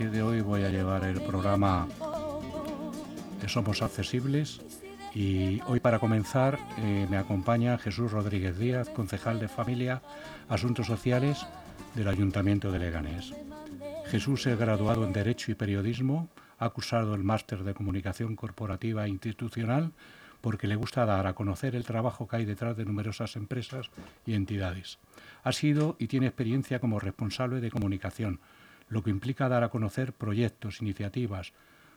partir de hoy voy a llevar el programa Somos Accesibles y hoy para comenzar eh, me acompaña Jesús Rodríguez Díaz, concejal de Familia, Asuntos Sociales del Ayuntamiento de Leganés. Jesús es graduado en Derecho y Periodismo, ha cursado el máster de Comunicación Corporativa e Institucional porque le gusta dar a conocer el trabajo que hay detrás de numerosas empresas y entidades. Ha sido y tiene experiencia como responsable de comunicación, lo que implica dar a conocer proyectos, iniciativas,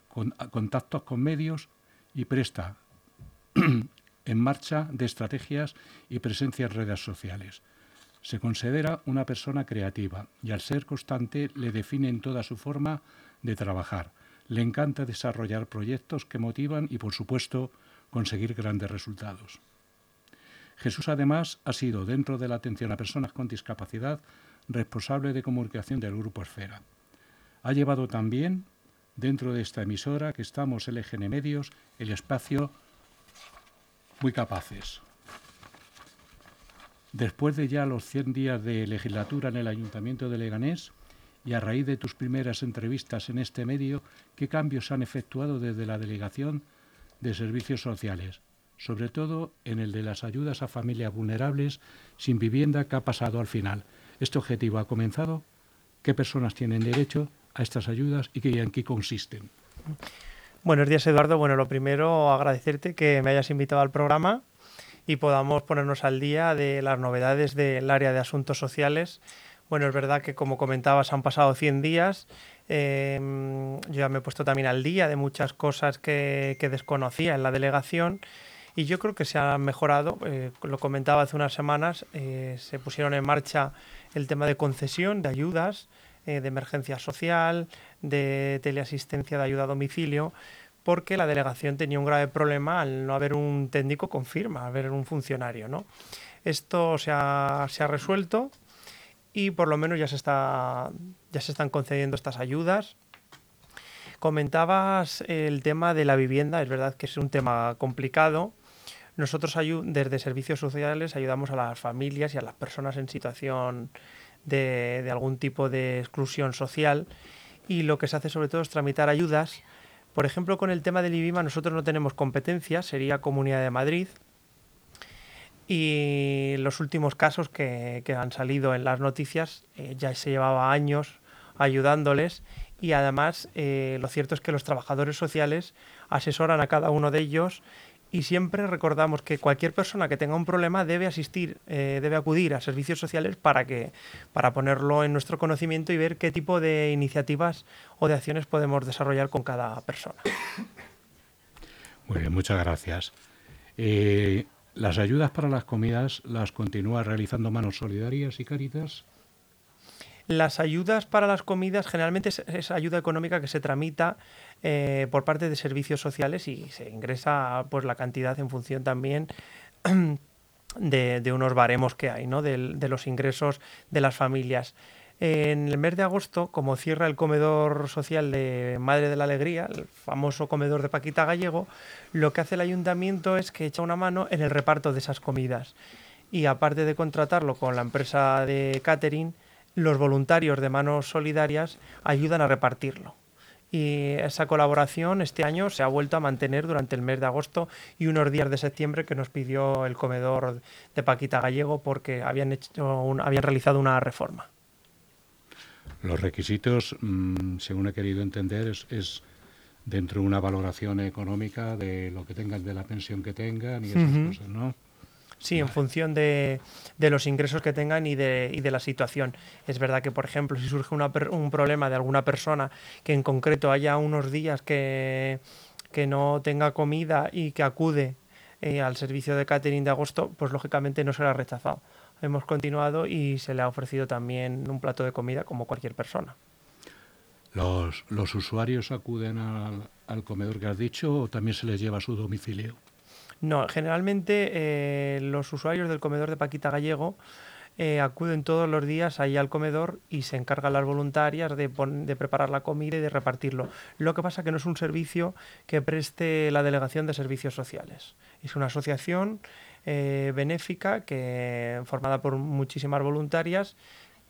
contactos con medios y presta en marcha de estrategias y presencia en redes sociales. Se considera una persona creativa y al ser constante le define en toda su forma de trabajar. Le encanta desarrollar proyectos que motivan y, por supuesto, conseguir grandes resultados. Jesús además ha sido, dentro de la atención a personas con discapacidad, responsable de comunicación del Grupo Esfera. Ha llevado también, dentro de esta emisora que estamos LGN Medios, el espacio muy capaces. Después de ya los 100 días de legislatura en el Ayuntamiento de Leganés y a raíz de tus primeras entrevistas en este medio, ¿qué cambios han efectuado desde la Delegación de Servicios Sociales? Sobre todo en el de las ayudas a familias vulnerables sin vivienda que ha pasado al final. ¿Este objetivo ha comenzado? ¿Qué personas tienen derecho a estas ayudas y en qué consisten? Buenos días, Eduardo. Bueno, lo primero, agradecerte que me hayas invitado al programa y podamos ponernos al día de las novedades del área de asuntos sociales. Bueno, es verdad que como comentabas han pasado 100 días. Em, yo ya me he puesto también al día de muchas cosas que, desconocía en la delegación y yo creo que se ha mejorado. Eh, lo comentaba hace unas semanas, eh, se pusieron en marcha el tema de concesión de ayudas eh, de emergencia social, de teleasistencia de ayuda a domicilio, porque la delegación tenía un grave problema al no haber un técnico con firma, haber un funcionario. ¿no? Esto se ha, se ha resuelto y por lo menos ya se, está, ya se están concediendo estas ayudas. Comentabas el tema de la vivienda, es verdad que es un tema complicado. Nosotros desde Servicios Sociales ayudamos a las familias y a las personas en situación de, algún tipo de exclusión social y lo que se hace sobre todo es tramitar ayudas. Por ejemplo, con el tema del IBIMA nosotros no tenemos competencia, sería Comunidad de Madrid. Y los últimos casos que, han salido en las noticias eh, ya se llevaba años ayudándoles y además eh, lo cierto es que los trabajadores sociales asesoran a cada uno de ellos y siempre recordamos que cualquier persona que tenga un problema debe asistir, eh, debe acudir a servicios sociales para que para ponerlo en nuestro conocimiento y ver qué tipo de iniciativas o de acciones podemos desarrollar con cada persona. Muy bien, muchas gracias. Eh, las ayudas para las comidas las continúa realizando Manos Solidarias y Caritas. Las ayudas para las comidas generalmente es, ayuda económica que se tramita eh, por parte de servicios sociales y se ingresa pues la cantidad en función también de, unos baremos que hay, ¿no? de, los ingresos de las familias. En el mes de agosto, como cierra el comedor social de Madre de la Alegría, el famoso comedor de Paquita Gallego, lo que hace el ayuntamiento es que echa una mano en el reparto de esas comidas. Y aparte de contratarlo con la empresa de catering, los voluntarios de Manos Solidarias ayudan a repartirlo. Y esa colaboración este año se ha vuelto a mantener durante el mes de agosto y unos días de septiembre que nos pidió el comedor de Paquita Gallego porque habían, hecho habían realizado una reforma. Los requisitos, mm, según he querido entender, es, dentro de una valoración económica de lo que tengan, de la pensión que tengan y esas cosas, ¿no? Sí, en función de, los ingresos que tengan y de, y de, la situación. Es verdad que, por ejemplo, si surge un problema de alguna persona que en concreto haya unos días que, no tenga comida y que acude eh, al servicio de catering de agosto, pues lógicamente no será rechazado. Hemos continuado y se le ha ofrecido también un plato de comida como cualquier persona. ¿Los, los usuarios acuden al, al comedor que has dicho o también se les lleva a su domicilio? No, generalmente eh, los usuarios del comedor de Paquita Gallego eh, acuden todos los días ahí al comedor y se encargan las voluntarias de, de, preparar la comida y de repartirlo. Lo que pasa que no es un servicio que preste la Delegación de Servicios Sociales. Es una asociación eh, benéfica que formada por muchísimas voluntarias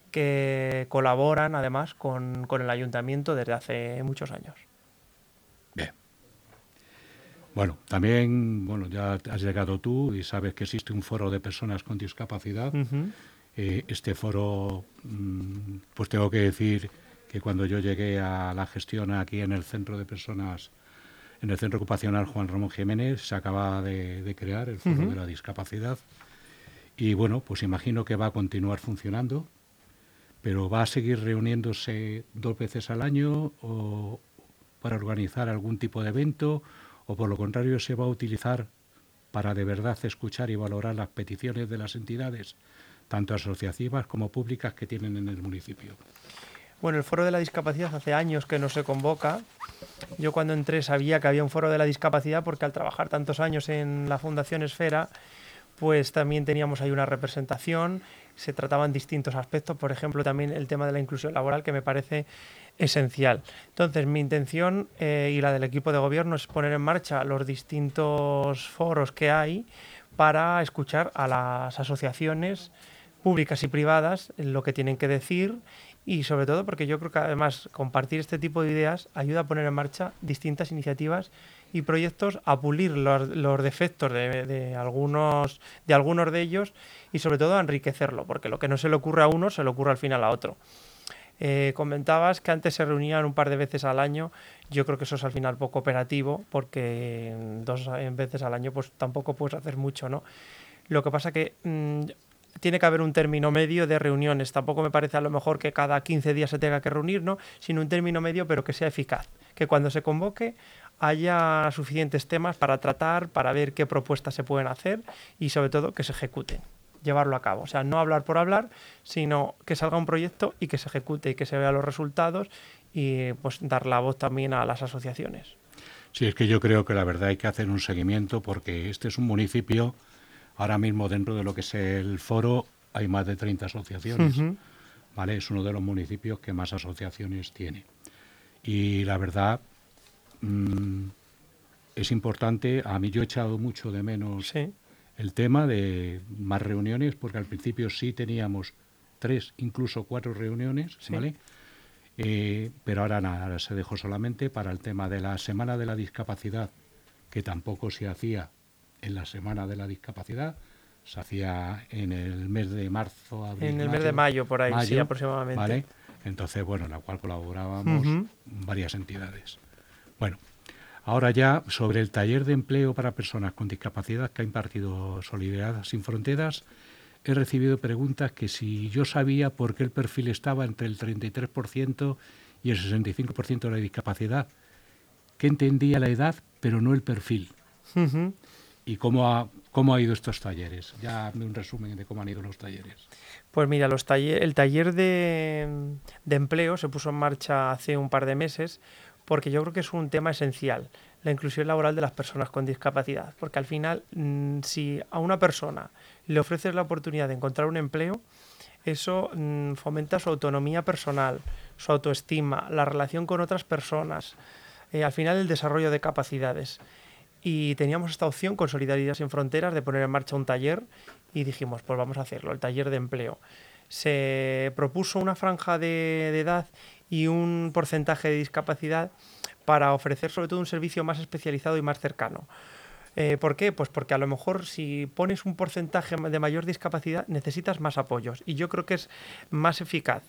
que colaboran además con, con el ayuntamiento desde hace muchos años. Bien. Bueno, también, bueno, ya has llegado tú y sabes que existe un foro de personas con discapacidad. Eh, este foro, mm, pues tengo que decir que cuando yo llegué a la gestión aquí en el centro de personas, en el centro ocupacional Juan Ramón Jiménez, se acaba de, crear el foro de la discapacidad. Y bueno, pues imagino que va a continuar funcionando, pero va a seguir reuniéndose dos veces al año o para organizar algún tipo de evento o por lo contrario se va a utilizar para de verdad escuchar y valorar las peticiones de las entidades, tanto asociativas como públicas que tienen en el municipio. Bueno, el Foro de la Discapacidad hace años que no se convoca. Yo cuando entré sabía que había un Foro de la Discapacidad porque al trabajar tantos años en la Fundación Esfera, pues también teníamos ahí una representación, se trataban distintos aspectos, por ejemplo también el tema de la inclusión laboral que me parece esencial. Entonces, mi intención eh, y la del equipo de gobierno es poner en marcha los distintos foros que hay para escuchar a las asociaciones públicas y privadas lo que tienen que decir y sobre todo porque yo creo que además compartir este tipo de ideas ayuda a poner en marcha distintas iniciativas y proyectos a pulir los, los defectos de, de, algunos, de algunos de ellos y sobre todo a enriquecerlo, porque lo que no se le ocurre a uno se le ocurre al final a otro. Eh, comentabas que antes se reunían un par de veces al año. Yo creo que eso es al final poco operativo porque dos veces al año pues tampoco puedes hacer mucho, ¿no? Lo que pasa que mmm, tiene que haber un término medio de reuniones. Tampoco me parece a lo mejor que cada 15 días se tenga que reunir, ¿no? Sino un término medio pero que sea eficaz. Que cuando se convoque haya suficientes temas para tratar, para ver qué propuestas se pueden hacer y sobre todo que se ejecuten llevarlo a cabo. O sea, no hablar por hablar, sino que salga un proyecto y que se ejecute y que se vean los resultados y pues dar la voz también a las asociaciones. Sí, es que yo creo que la verdad hay que hacer un seguimiento porque este es un municipio, ahora mismo dentro de lo que es el foro hay más de 30 asociaciones, uh -huh. ¿vale? Es uno de los municipios que más asociaciones tiene. Y la verdad mmm, es importante, a mí yo he echado mucho de menos sí el tema de más reuniones, porque al principio sí teníamos tres, incluso cuatro reuniones, sí. ¿vale? Eh, pero ahora nada, ahora se dejó solamente para el tema de la Semana de la Discapacidad, que tampoco se hacía en la Semana de la Discapacidad, se hacía en el mes de marzo, abril. En el mayo, mes de mayo, por ahí, mayo, sí, aproximadamente. ¿vale? Entonces, bueno, en la cual colaborábamos uh -huh. varias entidades. Bueno, Ahora ya sobre el taller de empleo para personas con discapacidad que ha impartido Solidaridad Sin Fronteras, he recibido preguntas que si yo sabía por qué el perfil estaba entre el 33% y el 65% de la discapacidad, que entendía la edad pero no el perfil. Uh -huh. ¿Y cómo ha, cómo ha ido estos talleres? Ya un resumen de cómo han ido los talleres. Pues mira, los taller, el taller de, de empleo se puso en marcha hace un par de meses porque yo creo que es un tema esencial, la inclusión laboral de las personas con discapacidad, porque al final, mmm, si a una persona le ofreces la oportunidad de encontrar un empleo, eso mmm, fomenta su autonomía personal, su autoestima, la relación con otras personas, eh, al final el desarrollo de capacidades. Y teníamos esta opción con Solidaridad Sin Fronteras de poner en marcha un taller y dijimos, pues vamos a hacerlo, el taller de empleo. Se propuso una franja de, edad y un porcentaje de discapacidad para ofrecer sobre todo un servicio más especializado y más cercano. Eh, ¿Por qué? Pues porque a lo mejor si pones un porcentaje de mayor discapacidad necesitas más apoyos y yo creo que es más eficaz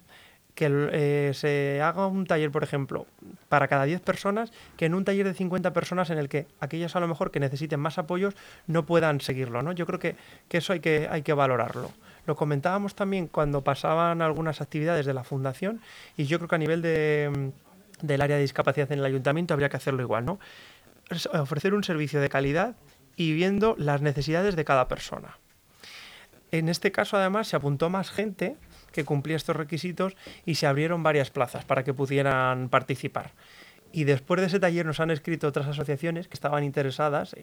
que eh, se haga un taller, por ejemplo, para cada 10 personas, que en un taller de 50 personas en el que aquellas a lo mejor que necesiten más apoyos no puedan seguirlo. ¿no? Yo creo que, que eso hay que, hay que valorarlo. Lo comentábamos también cuando pasaban algunas actividades de la Fundación y yo creo que a nivel de, del área de discapacidad en el ayuntamiento habría que hacerlo igual, ¿no? Ofrecer un servicio de calidad y viendo las necesidades de cada persona. En este caso, además, se apuntó más gente que cumplía estos requisitos y se abrieron varias plazas para que pudieran participar. Y después de ese taller nos han escrito otras asociaciones que estaban interesadas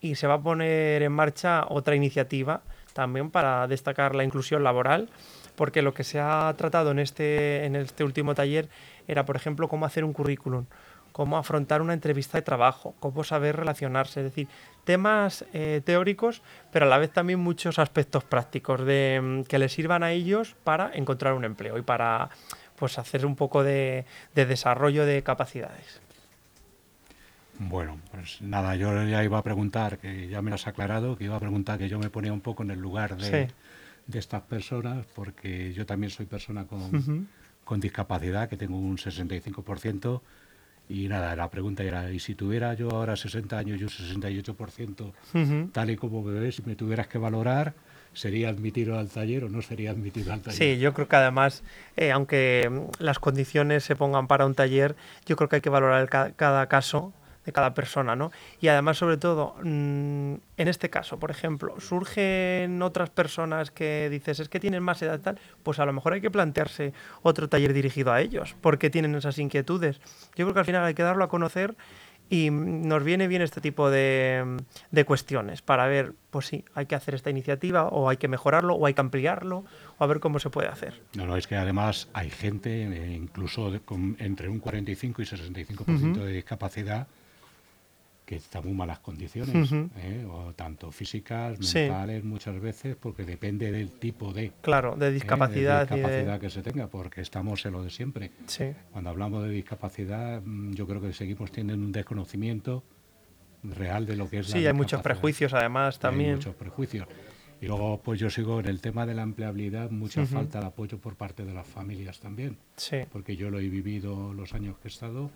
y se va a poner en marcha otra iniciativa también para destacar la inclusión laboral, porque lo que se ha tratado en este, en este último taller era, por ejemplo, cómo hacer un currículum, cómo afrontar una entrevista de trabajo, cómo saber relacionarse, es decir, temas eh, teóricos, pero a la vez también muchos aspectos prácticos de, mm, que les sirvan a ellos para encontrar un empleo y para pues, hacer un poco de, desarrollo de capacidades. Bueno, pues nada, yo ya iba a preguntar, que ya me lo has aclarado, que iba a preguntar que yo me ponía un poco en el lugar de, estas personas, porque yo también soy persona con, con discapacidad, que tengo un 65%, y nada, la pregunta era, ¿y si tuviera yo ahora 60 años y un 68%, tal y como me ves, si me tuvieras que valorar, ¿sería admitido al taller o no sería admitido al taller? Sí, yo creo que además, eh, aunque las condiciones se pongan para un taller, yo creo que hay que valorar cada caso de cada persona, ¿no? Y además, sobre todo, mm, en este caso, por ejemplo, surgen otras personas que dices, es que tienen más edad tal, pues a lo mejor hay que plantearse otro taller dirigido a ellos, porque tienen esas inquietudes. Yo creo que al final hay que darlo a conocer y nos viene bien este tipo de, de, cuestiones para ver, pues sí, hay que hacer esta iniciativa o hay que mejorarlo o hay que ampliarlo o a ver cómo se puede hacer. No, no, es que además hay gente, eh, incluso con, entre un 45 y 65% de discapacidad, que está en muy malas condiciones, ¿eh? o tanto físicas, mentales, muchas veces, porque depende del tipo de... Claro, de discapacidad. ¿eh? discapacidad que se tenga, porque estamos en lo de siempre. Cuando hablamos de discapacidad, mm, yo creo que seguimos teniendo un desconocimiento real de lo que es sí, hay muchos prejuicios además también. Hay muchos prejuicios. Y luego, pues yo sigo en el tema de la empleabilidad, mucha falta de apoyo por parte de las familias también. Sí. Porque yo lo he vivido los años que he estado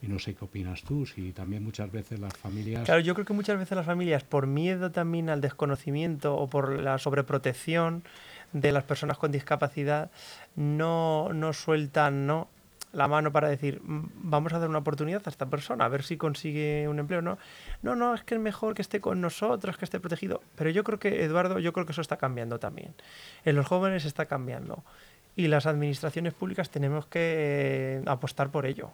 y no sé qué opinas tú, si también muchas veces las familias... Claro, yo creo que muchas veces las familias, por miedo también al desconocimiento o por la sobreprotección de las personas con discapacidad, no, no sueltan ¿no? la mano para decir, vamos a dar una oportunidad a esta persona, a ver si consigue un empleo. No, no, no, es que es mejor que esté con nosotros, que esté protegido. Pero yo creo que, Eduardo, yo creo que eso está cambiando también. En los jóvenes está cambiando. Y las administraciones públicas tenemos que eh, apostar por ello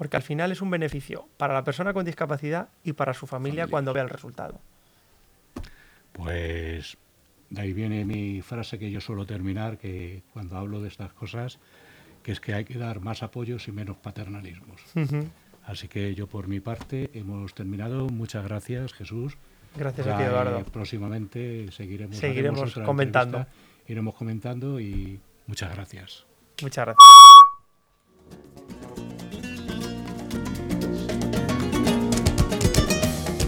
porque al final es un beneficio para la persona con discapacidad y para su familia, cuando vea el resultado. Pues de ahí viene mi frase que yo suelo terminar, que cuando hablo de estas cosas, que es que hay que dar más apoyos y menos paternalismos. Así que yo por mi parte hemos terminado. Muchas gracias, Jesús. Gracias a ti, Eduardo. próximamente seguiremos, seguiremos comentando. Iremos comentando y muchas gracias. Muchas gracias.